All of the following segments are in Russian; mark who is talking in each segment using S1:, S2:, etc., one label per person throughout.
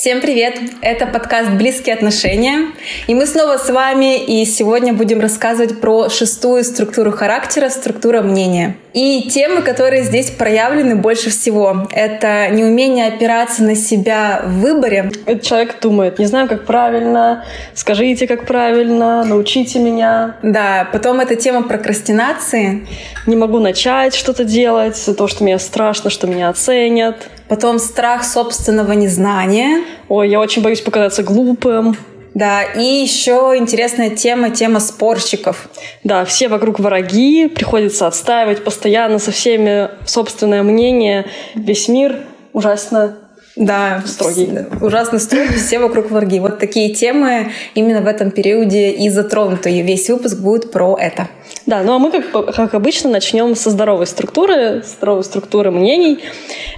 S1: Всем привет! Это подкаст «Близкие отношения». И мы снова с вами, и сегодня будем рассказывать про шестую структуру характера, структура мнения. И темы, которые здесь проявлены больше всего, это неумение опираться на себя в выборе.
S2: Этот человек думает, не знаю, как правильно, скажите, как правильно, научите меня.
S1: Да, потом это тема прокрастинации.
S2: Не могу начать что-то делать, за то, что мне страшно, что меня оценят.
S1: Потом страх собственного незнания.
S2: Ой, я очень боюсь показаться глупым.
S1: Да, и еще интересная тема, тема спорщиков.
S2: Да, все вокруг враги, приходится отстаивать постоянно со всеми собственное мнение. Весь мир ужасно
S1: да,
S2: строгий.
S1: Ужасно строгий, все вокруг враги. Вот такие темы именно в этом периоде и затронуты. И весь выпуск будет про это.
S2: Да, ну а мы, как, как обычно, начнем со здоровой структуры, здоровой структуры мнений.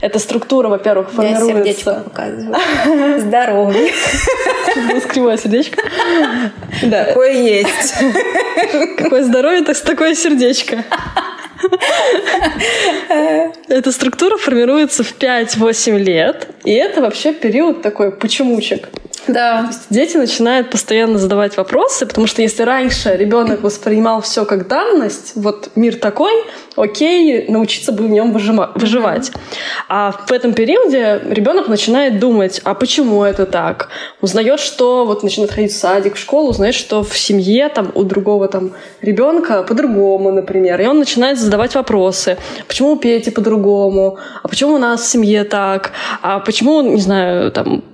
S2: Эта структура, во-первых, формируется... Я
S1: сердечко показываю. Здоровый.
S2: Кривое сердечко.
S1: Да. Такое есть.
S2: Какое здоровье, так такое сердечко. Эта структура формируется в 5-8 лет, и это вообще период такой почемучек.
S1: Да.
S2: дети начинают постоянно задавать вопросы, потому что если раньше ребенок воспринимал все как данность, вот мир такой, окей, научиться бы в нем выживать. А в этом периоде ребенок начинает думать, а почему это так? Узнает, что вот начинает ходить в садик, в школу, узнает, что в семье там у другого там ребенка по-другому, например. И он начинает задавать вопросы. Почему у Пети по-другому? А почему у нас в семье так? А почему, не знаю, там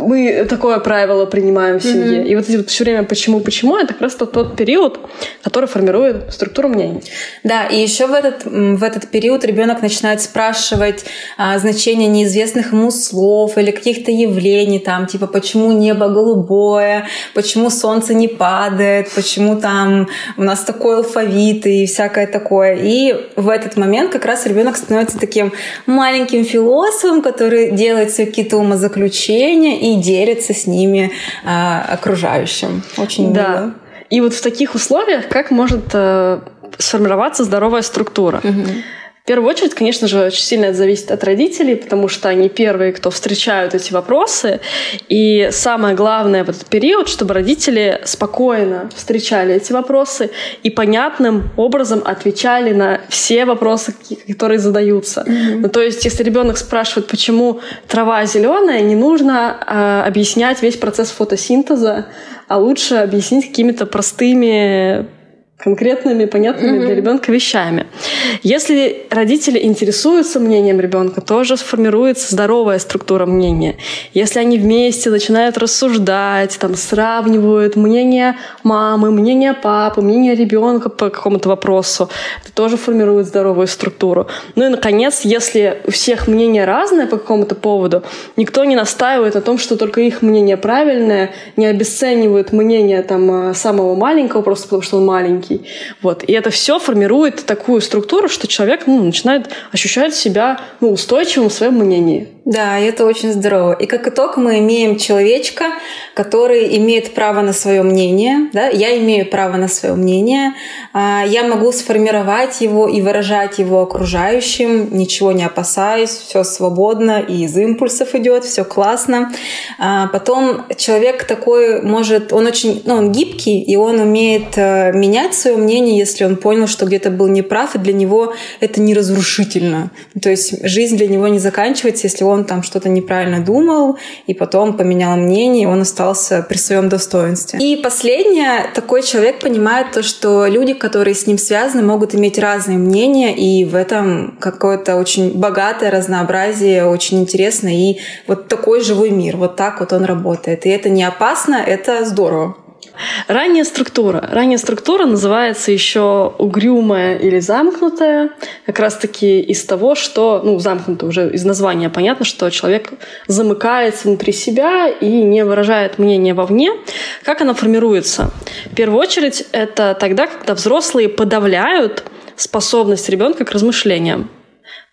S2: мы такое правило принимаем в семье. Mm-hmm. И вот эти вот все время почему, почему, это раз тот, период, который формирует структуру мнений.
S1: Да, и еще в этот, в этот период ребенок начинает спрашивать а, значение неизвестных ему слов или каких-то явлений, там, типа, почему небо голубое, почему солнце не падает, почему там у нас такой алфавит и всякое такое. И в этот момент как раз ребенок становится таким маленьким философом, который делает все какие-то умозаключения ощущения и делится с ними а, окружающим. Очень
S2: да.
S1: мило.
S2: И вот в таких условиях как может э, сформироваться здоровая структура? Угу. В первую очередь, конечно же, очень сильно это зависит от родителей, потому что они первые, кто встречают эти вопросы. И самое главное в этот период, чтобы родители спокойно встречали эти вопросы и понятным образом отвечали на все вопросы, которые задаются. Mm-hmm. Ну, то есть, если ребенок спрашивает, почему трава зеленая, не нужно э, объяснять весь процесс фотосинтеза, а лучше объяснить какими-то простыми конкретными, понятными mm-hmm. для ребенка вещами. Если родители интересуются мнением ребенка, тоже сформируется здоровая структура мнения. Если они вместе начинают рассуждать, там, сравнивают мнение мамы, мнение папы, мнение ребенка по какому-то вопросу, это тоже формирует здоровую структуру. Ну и, наконец, если у всех мнение разное по какому-то поводу, никто не настаивает о том, что только их мнение правильное, не обесценивают мнение там, самого маленького, просто потому что он маленький, маленький. Вот. И это все формирует такую структуру, что человек ну, начинает ощущать себя ну, устойчивым в своем мнении.
S1: Да, это очень здорово. И как итог мы имеем человечка, который имеет право на свое мнение. Да? Я имею право на свое мнение. А, я могу сформировать его и выражать его окружающим, ничего не опасаясь, все свободно, и из импульсов идет, все классно. А, потом человек такой может, он очень, ну, он гибкий, и он умеет э, менять свое мнение, если он понял, что где-то был неправ, и для него это не разрушительно. То есть жизнь для него не заканчивается, если он там что-то неправильно думал, и потом поменял мнение, и он остался при своем достоинстве. И последнее, такой человек понимает то, что люди, которые с ним связаны, могут иметь разные мнения, и в этом какое-то очень богатое разнообразие, очень интересно, и вот такой живой мир, вот так вот он работает. И это не опасно, это здорово.
S2: Ранняя структура. Ранняя структура называется еще угрюмая или замкнутая, как раз-таки из того, что, ну, замкнутая уже из названия понятно, что человек замыкается внутри себя и не выражает мнение вовне. Как она формируется? В первую очередь, это тогда, когда взрослые подавляют способность ребенка к размышлениям.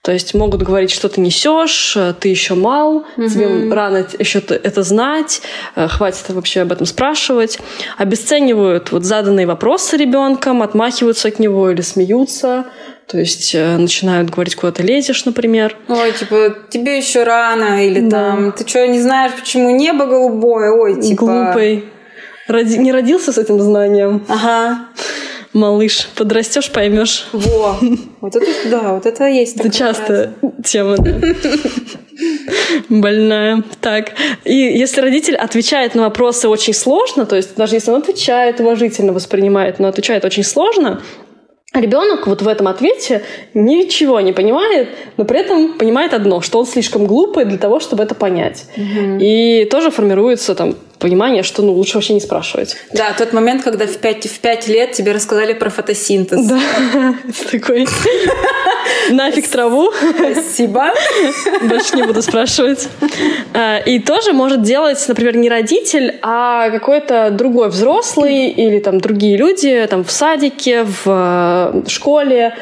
S2: То есть могут говорить, что ты несешь, ты еще мал, угу. тебе рано еще это знать, э, хватит вообще об этом спрашивать. Обесценивают вот заданные вопросы ребенком, отмахиваются от него или смеются. То есть э, начинают говорить, куда ты лезешь, например.
S1: Ой, типа, тебе еще рано, или да. там, ты что, не знаешь, почему небо голубое? Ой, типа...
S2: Глупый. Роди... Не родился с этим знанием.
S1: Ага
S2: малыш, подрастешь, поймешь.
S1: Во, вот это, да, вот это есть.
S2: Это часто тема, да. Больная. Так. И если родитель отвечает на вопросы очень сложно, то есть даже если он отвечает уважительно, воспринимает, но отвечает очень сложно, Ребенок вот в этом ответе ничего не понимает, но при этом понимает одно, что он слишком глупый для того, чтобы это понять. Угу. И тоже формируется там понимание, что ну, лучше вообще не спрашивать.
S1: Да, тот момент, когда в 5, в 5 лет тебе рассказали про фотосинтез.
S2: Да, такой нафиг траву.
S1: Спасибо.
S2: Больше не буду спрашивать. А, и тоже может делать, например, не родитель, а какой-то другой взрослый или там другие люди там в садике, в э, школе,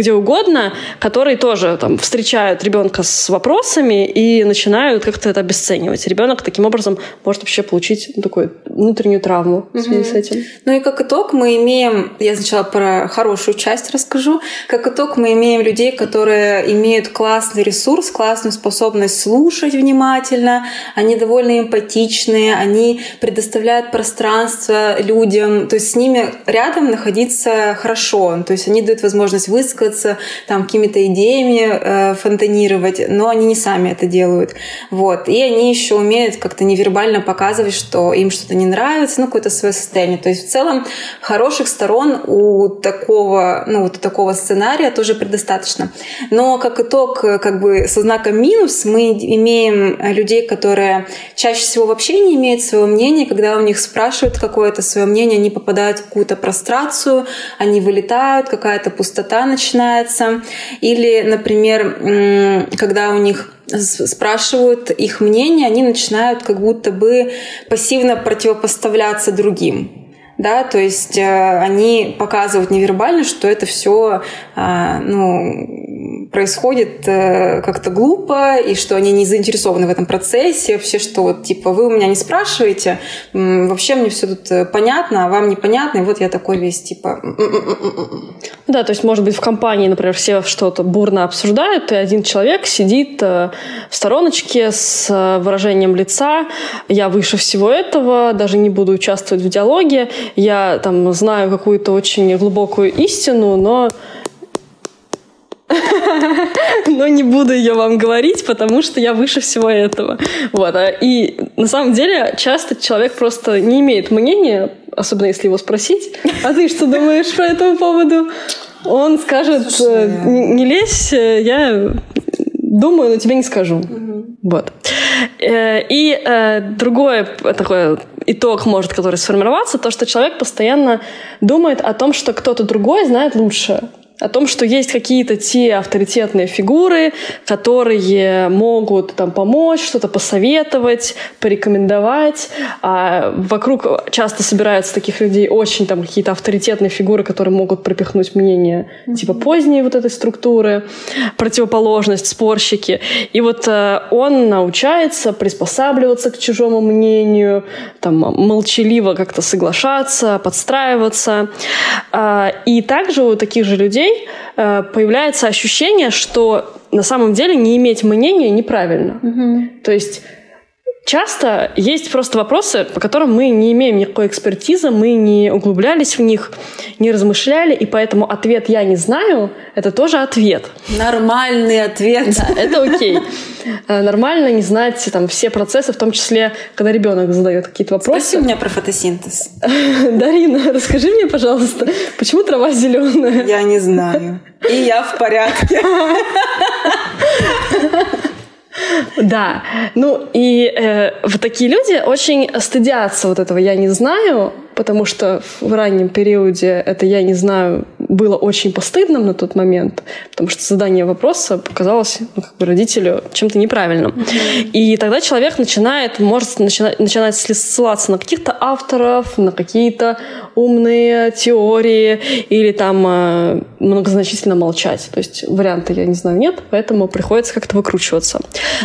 S2: где угодно, которые тоже там встречают ребенка с вопросами и начинают как-то это обесценивать. Ребенок таким образом может вообще получить такую внутреннюю травму в связи с этим.
S1: Ну и как итог мы имеем, я сначала про хорошую часть расскажу, как итог мы имеем людей, которые имеют классный ресурс, классную способность слушать внимательно, они довольно эмпатичные, они предоставляют пространство людям, то есть с ними рядом находиться хорошо, то есть они дают возможность высказаться высказаться, там какими-то идеями э, фонтанировать, но они не сами это делают. Вот. И они еще умеют как-то невербально показывать, что им что-то не нравится, ну, какое-то свое состояние. То есть в целом хороших сторон у такого, ну, вот у такого сценария тоже предостаточно. Но как итог, как бы со знаком минус мы имеем людей, которые чаще всего вообще не имеют своего мнения, когда у них спрашивают какое-то свое мнение, они попадают в какую-то прострацию, они вылетают, какая-то пустота начинается, начинается. Или, например, когда у них спрашивают их мнение, они начинают как будто бы пассивно противопоставляться другим да, то есть э, они показывают невербально, что это все, э, ну, происходит э, как-то глупо, и что они не заинтересованы в этом процессе, вообще, что вот, типа, вы у меня не спрашиваете, вообще мне все тут э, понятно, а вам непонятно, и вот я такой весь, типа...
S2: Да, то есть, может быть, в компании, например, все что-то бурно обсуждают, и один человек сидит э, в стороночке с э, выражением лица, я выше всего этого, даже не буду участвовать в диалоге, я там знаю какую-то очень глубокую истину, но но не буду ее вам говорить, потому что я выше всего этого. Вот. А, и на самом деле часто человек просто не имеет мнения, особенно если его спросить, а ты что думаешь по этому поводу? Он скажет, Слушай, «Э, не, лезь, э, я думаю, но тебе не скажу. Угу. Вот. Э, и другой такой итог может, который сформироваться, то, что человек постоянно думает о том, что кто-то другой знает лучше о том, что есть какие-то те авторитетные фигуры, которые могут там помочь, что-то посоветовать, порекомендовать. А вокруг часто собираются таких людей очень там какие-то авторитетные фигуры, которые могут пропихнуть мнение mm-hmm. типа поздней вот этой структуры, противоположность, спорщики. И вот э, он научается приспосабливаться к чужому мнению, там молчаливо как-то соглашаться, подстраиваться. Э, и также у таких же людей людей э, появляется ощущение, что на самом деле не иметь мнения неправильно. Угу. То есть Часто есть просто вопросы, по которым мы не имеем никакой экспертизы, мы не углублялись в них, не размышляли, и поэтому ответ «я не знаю» — это тоже ответ.
S1: Нормальный ответ.
S2: Да, это окей. Э, нормально не знать там все процессы, в том числе, когда ребенок задает какие-то вопросы.
S1: Спроси меня про фотосинтез.
S2: Дарина, расскажи мне, пожалуйста, почему трава зеленая?
S1: Я не знаю. И я в порядке.
S2: Да, ну и э, вот такие люди очень стыдятся вот этого «я не знаю», потому что в раннем периоде это «я не знаю» было очень постыдным на тот момент, потому что задание вопроса показалось ну, как бы родителю чем-то неправильным. Mm-hmm. И тогда человек начинает, может начинать, начинать ссылаться на каких-то авторов, на какие-то умные теории или там э, многозначительно молчать. То есть варианта, я не знаю, нет, поэтому приходится как-то выкручиваться.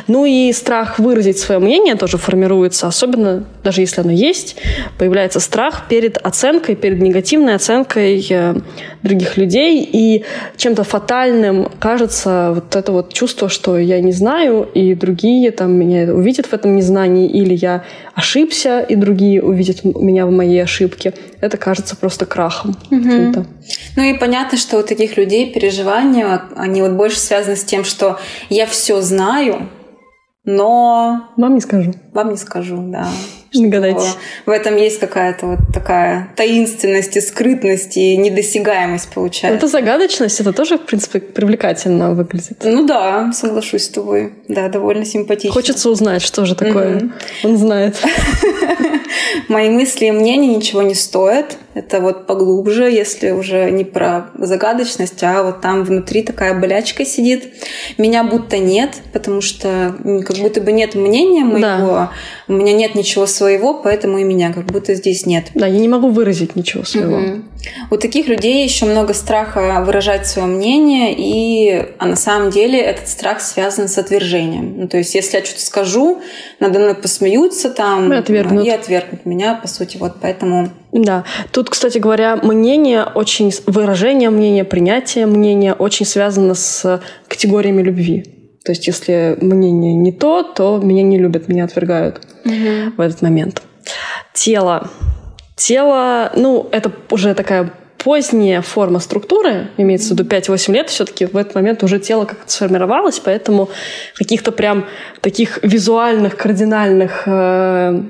S2: Ну и страх выразить свое мнение тоже формируется, особенно даже если оно есть, появляется страх перед оценкой, перед негативной оценкой э, других людей, и чем-то фатальным кажется вот это вот чувство, что я не знаю, и другие там меня увидят в этом незнании, или я ошибся, и другие увидят меня в моей ошибке. Это кажется просто крахом. Угу.
S1: Ну и понятно, что у таких людей переживания, они вот больше связаны с тем, что я все знаю, но...
S2: Вам не скажу.
S1: Вам не скажу, да.
S2: Не гадайте.
S1: В этом есть какая-то вот такая таинственность и скрытность и недосягаемость получается.
S2: Это загадочность, это тоже, в принципе, привлекательно выглядит.
S1: Ну да, соглашусь с тобой. Да, довольно симпатично.
S2: Хочется узнать, что же такое. Mm-hmm. Он знает.
S1: Мои мысли и мнения ничего не стоят. Это вот поглубже, если уже не про загадочность, а вот там внутри такая болячка сидит. Меня будто нет, потому что как будто бы нет мнения моего, да. у меня нет ничего своего, поэтому и меня как будто здесь нет.
S2: Да, я не могу выразить ничего своего. Угу.
S1: У таких людей еще много страха выражать свое мнение, и а на самом деле этот страх связан с отвержением. Ну, то есть, если я что-то скажу, надо мной посмеются там и отвергнут. и отвергнут меня, по сути, вот поэтому
S2: да. Тут, кстати говоря, мнение очень, выражение мнения, принятие мнения очень связано с категориями любви. То есть, если мнение не то, то меня не любят, меня отвергают угу. в этот момент. Тело. Тело, ну, это уже такая поздняя форма структуры, имеется в виду 5-8 лет, все-таки в этот момент уже тело как-то сформировалось, поэтому каких-то прям таких визуальных, кардинальных э,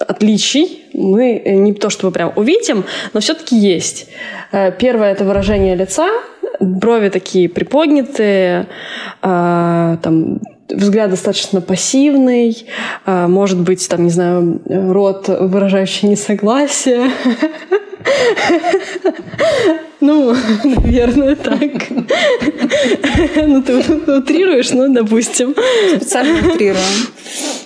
S2: отличий мы не то чтобы прям увидим, но все-таки есть. Э, первое это выражение лица, брови такие приподнятые, э, там взгляд достаточно пассивный, э, может быть, там, не знаю, рот, выражающий несогласие. Ну, наверное, так. Ну, ты утрируешь, ну, допустим.
S1: Специально утрируем.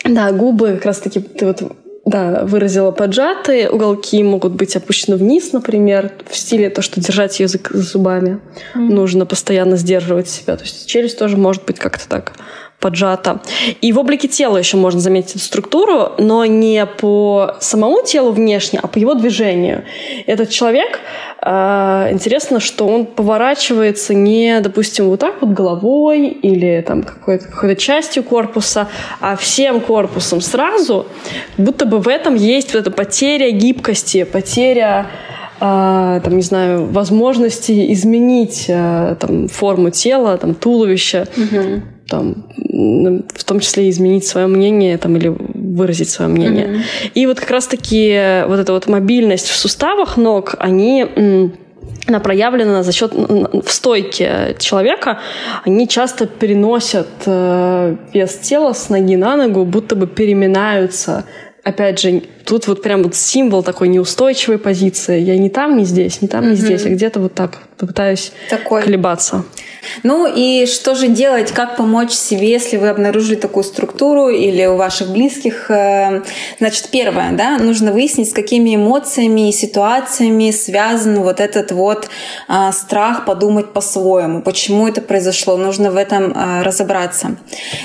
S2: Да, губы как раз-таки ты вот да, выразила поджатые, уголки могут быть опущены вниз, например, в стиле то, что держать язык зубами. Mm-hmm. Нужно постоянно сдерживать себя. То есть челюсть тоже может быть как-то так поджата. И в облике тела еще можно заметить эту структуру, но не по самому телу внешне, а по его движению. Этот человек, э, интересно, что он поворачивается не, допустим, вот так вот головой или там какой-то, какой-то частью корпуса, а всем корпусом сразу, будто бы в этом есть вот эта потеря гибкости, потеря э, там, не знаю, возможности изменить э, там, форму тела, там, туловища. Угу там, в том числе изменить свое мнение там, или выразить свое мнение. Mm-hmm. И вот как раз-таки вот эта вот мобильность в суставах ног, они она проявлена за счет в стойке человека. Они часто переносят э, вес тела с ноги на ногу, будто бы переминаются. Опять же, тут вот прям вот символ такой неустойчивой позиции. Я не там, не здесь, не там, не mm-hmm. здесь, а где-то вот так попытаюсь такой. колебаться.
S1: Ну и что же делать, как помочь себе, если вы обнаружили такую структуру или у ваших близких? Э, значит, первое, да, нужно выяснить, с какими эмоциями и ситуациями связан вот этот вот а, страх подумать по-своему, почему это произошло, нужно в этом а, разобраться.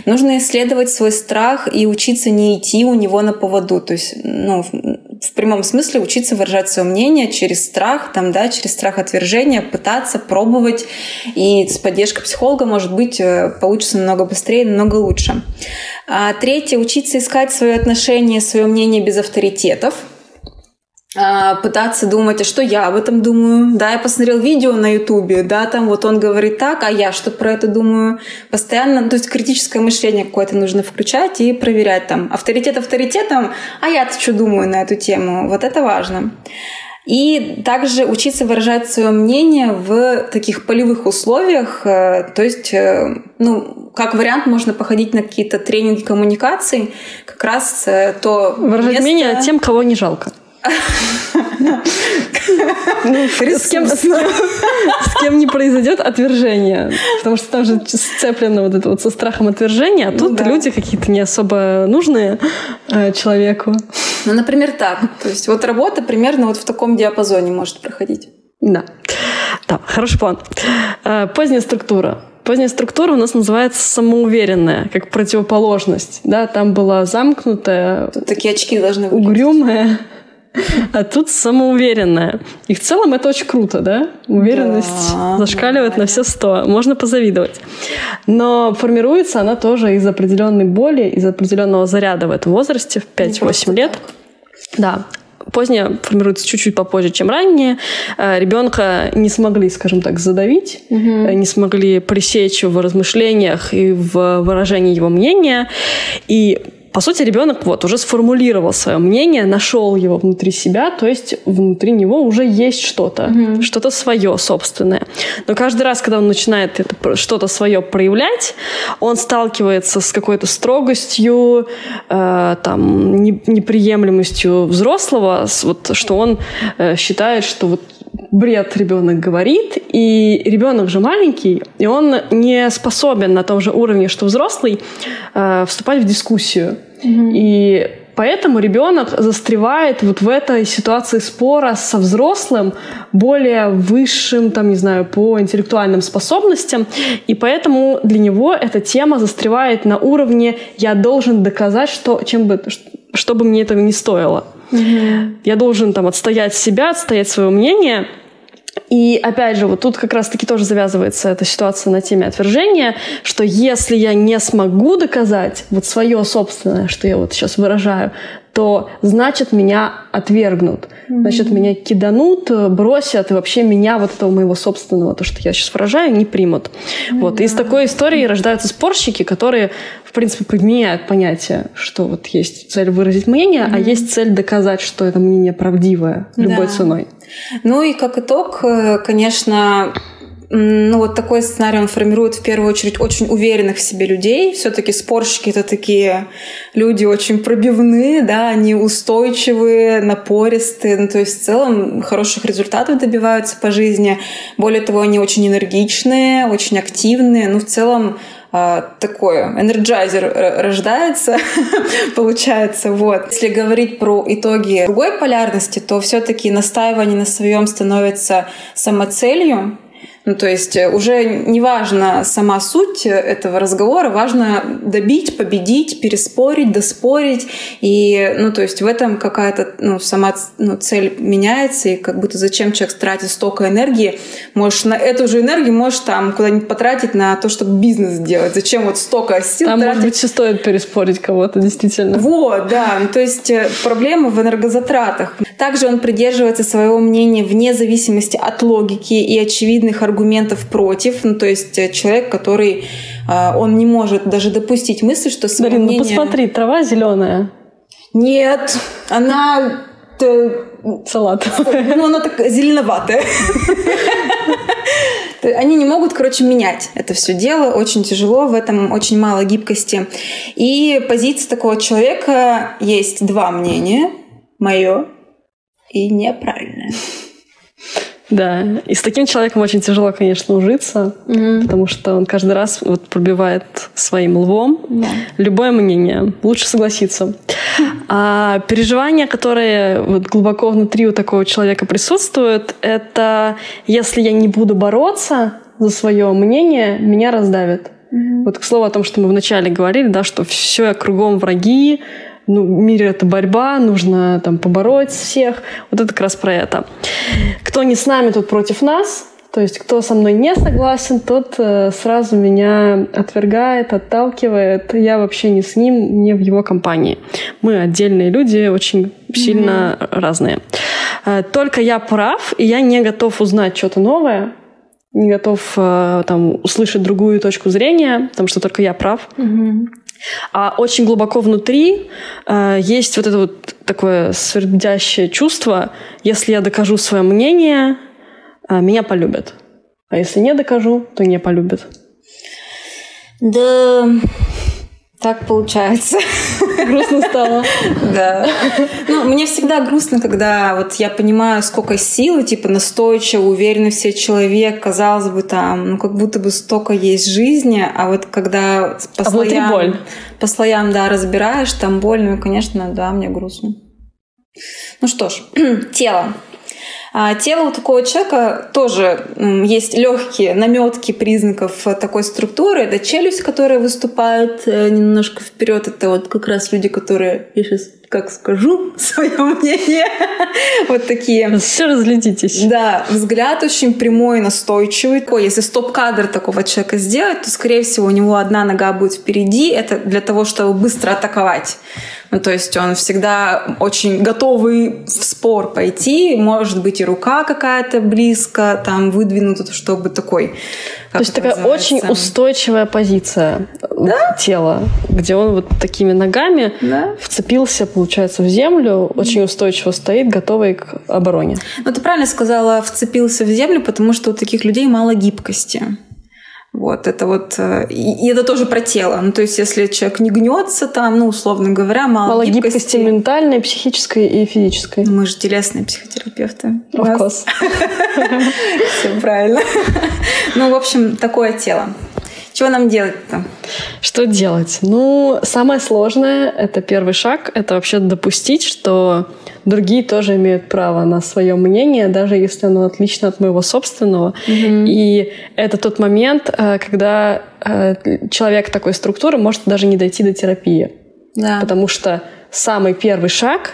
S1: Нужно исследовать свой страх и учиться не идти у него на поводу, то есть, ну, в прямом смысле учиться выражать свое мнение через страх, там, да, через страх отвержения, пытаться пробовать. И с поддержкой психолога, может быть, э, получится намного быстрее, намного лучше. А третье, учиться искать свое отношение, свое мнение без авторитетов пытаться думать, а что я об этом думаю. Да, я посмотрел видео на ютубе, да, там вот он говорит так, а я что про это думаю. Постоянно, то есть критическое мышление какое-то нужно включать и проверять там авторитет авторитетом, а я-то что думаю на эту тему. Вот это важно. И также учиться выражать свое мнение в таких полевых условиях. Э, то есть, э, ну, как вариант, можно походить на какие-то тренинги коммуникаций. Как раз э, то
S2: Выражать место... мнение тем, кого не жалко. Ну, с кем, с, с кем не произойдет отвержение. Потому что там же сцеплено вот это вот со страхом отвержения, а тут ну, да. люди какие-то не особо нужные э, человеку.
S1: Ну, например, так. То есть вот работа примерно вот в таком диапазоне может проходить.
S2: Да. Да, хороший план. Э, поздняя структура. Поздняя структура у нас называется самоуверенная, как противоположность. Да, там была замкнутая,
S1: Тут такие очки должны
S2: быть. Угрюмая а тут самоуверенная. И в целом это очень круто, да? Уверенность да, зашкаливает да. на все сто. Можно позавидовать. Но формируется она тоже из определенной боли, из определенного заряда в этом возрасте, в 5-8 лет. Да, позднее формируется чуть-чуть попозже, чем ранее. Э, Ребенка не смогли, скажем так, задавить, угу. не смогли пресечь в размышлениях и в выражении его мнения. И по сути, ребенок вот уже сформулировал свое мнение, нашел его внутри себя, то есть внутри него уже есть что-то, mm-hmm. что-то свое собственное. Но каждый раз, когда он начинает это что-то свое проявлять, он сталкивается с какой-то строгостью, э, там не, неприемлемостью взрослого, вот, что он э, считает, что вот бред ребенок говорит, и ребенок же маленький, и он не способен на том же уровне, что взрослый, э, вступать в дискуссию. Mm-hmm. И поэтому ребенок застревает вот в этой ситуации спора со взрослым, более высшим, там, не знаю, по интеллектуальным способностям, и поэтому для него эта тема застревает на уровне «я должен доказать, что, чем бы, что бы мне этого не стоило». Угу. Я должен там отстоять себя, отстоять свое мнение. И опять же, вот тут как раз-таки тоже завязывается эта ситуация на теме отвержения, что если я не смогу доказать вот свое собственное, что я вот сейчас выражаю, то значит меня отвергнут, mm-hmm. Значит меня киданут, бросят, и вообще меня вот этого моего собственного, то, что я сейчас выражаю, не примут. Mm-hmm. Вот. И из такой истории рождаются спорщики, которые, в принципе, подменяют понятие, что вот есть цель выразить мнение, mm-hmm. а есть цель доказать, что это мнение правдивое любой да. ценой.
S1: Ну и как итог, э, конечно, ну, вот такой сценарий он формирует в первую очередь очень уверенных в себе людей. Все-таки спорщики это такие люди очень пробивные, да, они устойчивые, напористые, ну, то есть в целом хороших результатов добиваются по жизни. Более того, они очень энергичные, очень активные, ну, в целом а, такое, энерджайзер рождается, получается, вот. Если говорить про итоги другой полярности, то все-таки настаивание на своем становится самоцелью, ну, то есть э, уже не важно сама суть этого разговора, важно добить, победить, переспорить, доспорить. И, ну, то есть в этом какая-то ну, сама ну, цель меняется, и как будто зачем человек тратит столько энергии, можешь на эту же энергию можешь там куда-нибудь потратить на то, чтобы бизнес сделать. Зачем вот столько сил
S2: Там,
S1: тратить?
S2: может быть, стоит переспорить кого-то, действительно.
S1: Вот, да. Ну, то есть э, проблема в энергозатратах. Также он придерживается своего мнения вне зависимости от логики и очевидных аргументов против. Ну, то есть э, человек, который э, он не может даже допустить мысль, что свое
S2: Дарин,
S1: мнение...
S2: ну посмотри, трава зеленая.
S1: Нет, она
S2: салат.
S1: Ну, она так зеленоватая. Они не могут, короче, менять это все дело. Очень тяжело, в этом очень мало гибкости. И позиция такого человека есть два мнения. Мое и неправильное.
S2: Да, и с таким человеком очень тяжело, конечно, ужиться, mm-hmm. потому что он каждый раз вот пробивает своим лбом yeah. любое мнение. Лучше согласиться. А переживания, которые вот глубоко внутри у такого человека присутствуют, это если я не буду бороться за свое мнение, меня раздавят. Mm-hmm. Вот к слову о том, что мы вначале говорили, да, что все кругом враги, ну, в мире это борьба, нужно там побороть всех. Вот это как раз про это. Кто не с нами, тот против нас. То есть кто со мной не согласен, тот э, сразу меня отвергает, отталкивает. Я вообще не с ним, не в его компании. Мы отдельные люди, очень сильно mm-hmm. разные. Э, только я прав, и я не готов узнать что-то новое, не готов э, там услышать другую точку зрения, потому что только я прав. Mm-hmm. А очень глубоко внутри э, есть вот это вот такое свердящее чувство, если я докажу свое мнение, э, меня полюбят. А если не докажу, то не полюбят.
S1: Да, Так получается.
S2: Грустно стало.
S1: Да. Ну, мне всегда грустно, когда вот я понимаю, сколько силы, типа настойчиво, уверенный в себе человек, казалось бы, там, ну, как будто бы столько есть жизни, а вот когда по а слоям... боль. По слоям, да, разбираешь, там больно, ну, конечно, да, мне грустно. Ну что ж, тело. А тело у такого человека тоже есть легкие наметки признаков такой структуры. Это челюсть, которая выступает э, немножко вперед. Это вот как раз люди, которые, я сейчас как скажу свое мнение, вот такие.
S2: Все разглядитесь.
S1: Да, взгляд очень прямой, настойчивый. Если стоп-кадр такого человека сделать, то, скорее всего, у него одна нога будет впереди. Это для того, чтобы быстро атаковать. Ну, то есть он всегда очень готовый в спор пойти. Может быть, и рука какая-то близко там выдвинута, чтобы такой...
S2: То есть такая очень устойчивая позиция да? тела, где он вот такими ногами да? вцепился, получается, в землю, очень устойчиво стоит, готовый к обороне.
S1: Ну, ты правильно сказала, вцепился в землю, потому что у таких людей мало гибкости. Вот, это вот, э, и, и это тоже про тело. Ну, то есть, если человек не гнется там, ну, условно говоря, мало,
S2: мало гибкости. гибкости ментальной, психической и физической.
S1: Мы же телесные психотерапевты.
S2: Of course.
S1: Все правильно. Ну, в общем, такое тело. Чего нам делать-то?
S2: Что делать? Ну, самое сложное — это первый шаг. Это вообще допустить, что другие тоже имеют право на свое мнение, даже если оно отлично от моего собственного. Mm-hmm. И это тот момент, э, когда э, человек такой структуры может даже не дойти до терапии. Да. Потому что самый первый шаг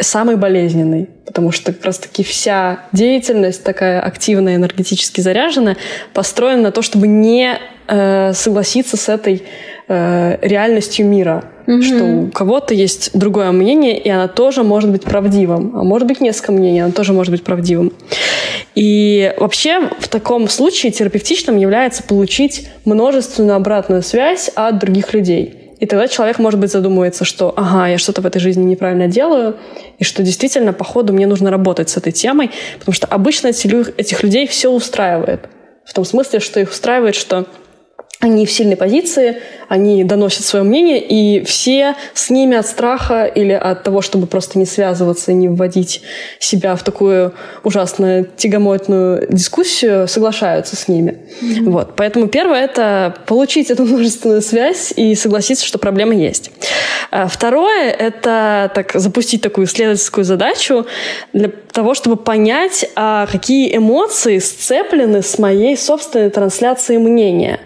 S2: самый болезненный, потому что как раз-таки вся деятельность такая активная, энергетически заряженная, построена на то, чтобы не э, согласиться с этой э, реальностью мира, mm-hmm. что у кого-то есть другое мнение, и оно тоже может быть правдивым, а может быть несколько мнений, оно тоже может быть правдивым. И вообще в таком случае терапевтичным является получить множественную обратную связь от других людей. И тогда человек, может быть, задумывается, что ага, я что-то в этой жизни неправильно делаю, и что действительно, по ходу, мне нужно работать с этой темой, потому что обычно этих людей все устраивает. В том смысле, что их устраивает, что они в сильной позиции, они доносят свое мнение, и все с ними от страха или от того, чтобы просто не связываться и не вводить себя в такую ужасно тягомотную дискуссию, соглашаются с ними. Mm-hmm. Вот. Поэтому первое — это получить эту множественную связь и согласиться, что проблема есть. А второе — это так, запустить такую исследовательскую задачу для того, чтобы понять, а какие эмоции сцеплены с моей собственной трансляцией мнения.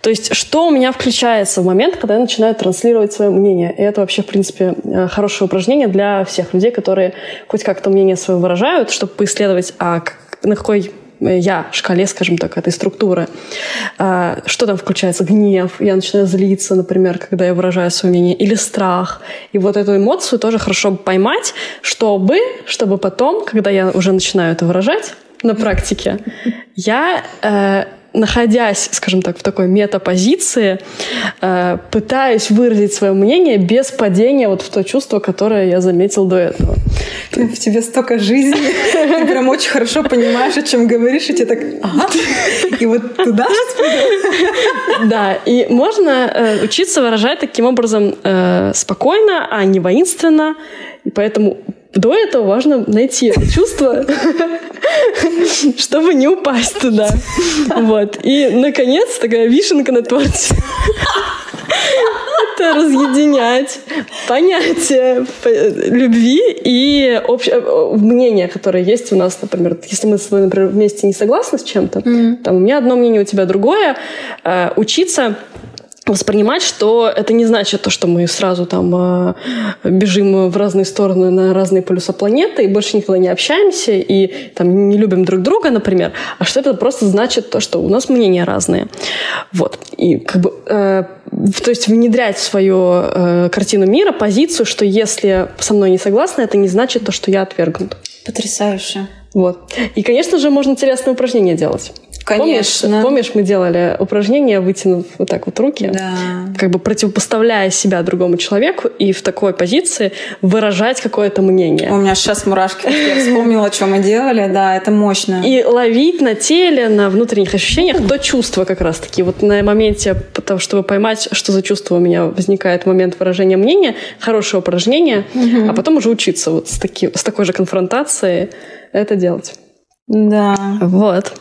S2: То есть, что у меня включается в момент, когда я начинаю транслировать свое мнение. И это вообще, в принципе, э, хорошее упражнение для всех людей, которые хоть как-то мнение свое выражают, чтобы поисследовать, а на какой я шкале, скажем так, этой структуры. А, что там включается? Гнев. Я начинаю злиться, например, когда я выражаю свое мнение. Или страх. И вот эту эмоцию тоже хорошо поймать, чтобы, чтобы потом, когда я уже начинаю это выражать на практике, я э, находясь, скажем так, в такой метапозиции, э, пытаюсь выразить свое мнение без падения вот в то чувство, которое я заметил до этого.
S1: В тебе столько жизни, ты прям очень хорошо понимаешь, о чем говоришь, и тебе так, ага, и вот туда
S2: Да, и можно э, учиться выражать таким образом э, спокойно, а не воинственно, и поэтому до этого важно найти это чувство, чтобы не упасть туда. Вот. И, наконец, такая вишенка на торте. Это разъединять понятие любви и общее мнение, которое есть у нас, например, если мы с тобой, например, вместе не согласны с чем-то, там у меня одно мнение, у тебя другое, э, учиться воспринимать, что это не значит то, что мы сразу там э, бежим в разные стороны на разные полюса планеты и больше никогда не общаемся и там не любим друг друга, например, а что это просто значит то, что у нас мнения разные. Вот. И как бы э, то есть внедрять в свою э, картину мира позицию, что если со мной не согласны, это не значит то, что я отвергнут.
S1: Потрясающе.
S2: Вот. И, конечно же, можно интересные упражнения делать.
S1: Конечно.
S2: Помнишь, помнишь, мы делали упражнение, вытянув вот так вот руки,
S1: да.
S2: как бы противопоставляя себя другому человеку и в такой позиции выражать какое-то мнение.
S1: У меня сейчас мурашки. Я вспомнила, что мы делали. Да, это мощно.
S2: И ловить на теле, на внутренних ощущениях то чувство как раз-таки. Вот на моменте того, чтобы поймать, что за чувство у меня возникает момент выражения мнения, хорошее упражнение, угу. а потом уже учиться вот с, таки, с такой же конфронтацией это делать.
S1: Да.
S2: Вот.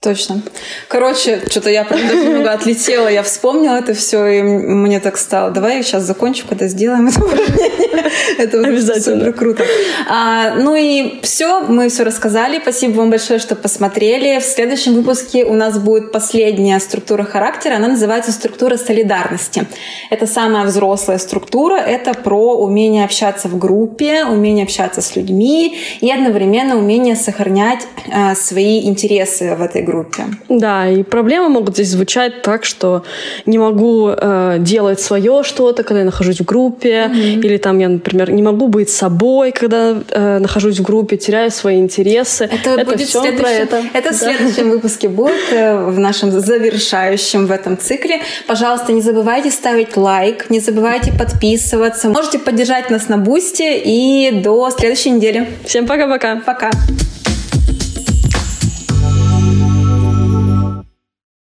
S1: Точно. Короче, что-то я прям даже немного отлетела, я вспомнила это все, и мне так стало. Давай я сейчас закончу, когда сделаем это упражнение. Это
S2: Обязательно.
S1: супер круто. А, ну и все, мы все рассказали. Спасибо вам большое, что посмотрели. В следующем выпуске у нас будет последняя структура характера. Она называется структура солидарности. Это самая взрослая структура. Это про умение общаться в группе, умение общаться с людьми и одновременно умение сохранять а, свои интересы в этой группе группе.
S2: Да, и проблемы могут здесь звучать так, что не могу э, делать свое что-то, когда я нахожусь в группе, mm-hmm. или там я, например, не могу быть собой, когда э, нахожусь в группе, теряю свои интересы.
S1: Это, это будет все про это. Это да. в следующем выпуске будет, э, в нашем завершающем в этом цикле. Пожалуйста, не забывайте ставить лайк, не забывайте подписываться. Можете поддержать нас на Бусте и до следующей недели.
S2: Всем пока-пока.
S1: Пока. -пока. пока.